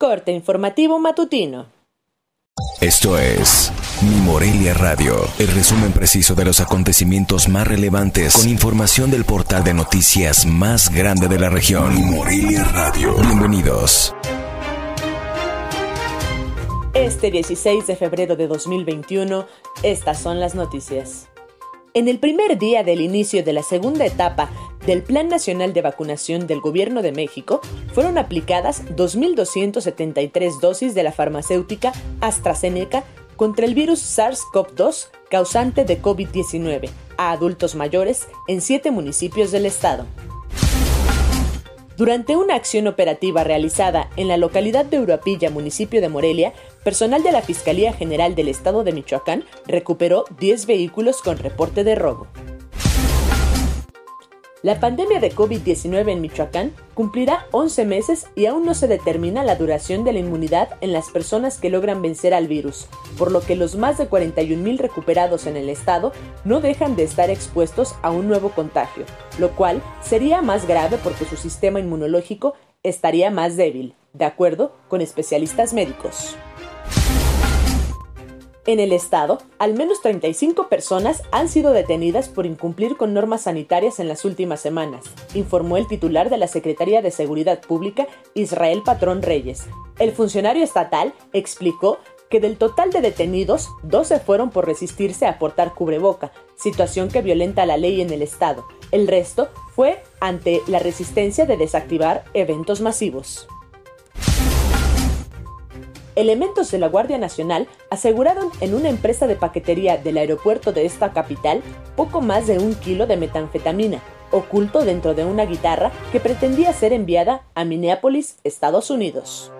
Corte informativo matutino. Esto es Mi Morelia Radio, el resumen preciso de los acontecimientos más relevantes con información del portal de noticias más grande de la región. Mi Morelia Radio. Bienvenidos. Este 16 de febrero de 2021, estas son las noticias. En el primer día del inicio de la segunda etapa del Plan Nacional de Vacunación del Gobierno de México, fueron aplicadas 2.273 dosis de la farmacéutica AstraZeneca contra el virus SARS-CoV-2 causante de COVID-19 a adultos mayores en siete municipios del estado. Durante una acción operativa realizada en la localidad de Uruapilla, municipio de Morelia, personal de la Fiscalía General del Estado de Michoacán recuperó 10 vehículos con reporte de robo. La pandemia de COVID-19 en Michoacán cumplirá 11 meses y aún no se determina la duración de la inmunidad en las personas que logran vencer al virus, por lo que los más de 41.000 recuperados en el estado no dejan de estar expuestos a un nuevo contagio, lo cual sería más grave porque su sistema inmunológico estaría más débil, de acuerdo con especialistas médicos. En el estado, al menos 35 personas han sido detenidas por incumplir con normas sanitarias en las últimas semanas, informó el titular de la Secretaría de Seguridad Pública, Israel Patrón Reyes. El funcionario estatal explicó que del total de detenidos, 12 fueron por resistirse a portar cubreboca, situación que violenta la ley en el estado. El resto fue ante la resistencia de desactivar eventos masivos. Elementos de la Guardia Nacional aseguraron en una empresa de paquetería del aeropuerto de esta capital poco más de un kilo de metanfetamina, oculto dentro de una guitarra que pretendía ser enviada a Minneapolis, Estados Unidos.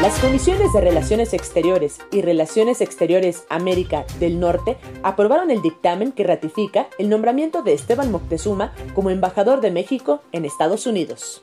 Las comisiones de Relaciones Exteriores y Relaciones Exteriores América del Norte aprobaron el dictamen que ratifica el nombramiento de Esteban Moctezuma como embajador de México en Estados Unidos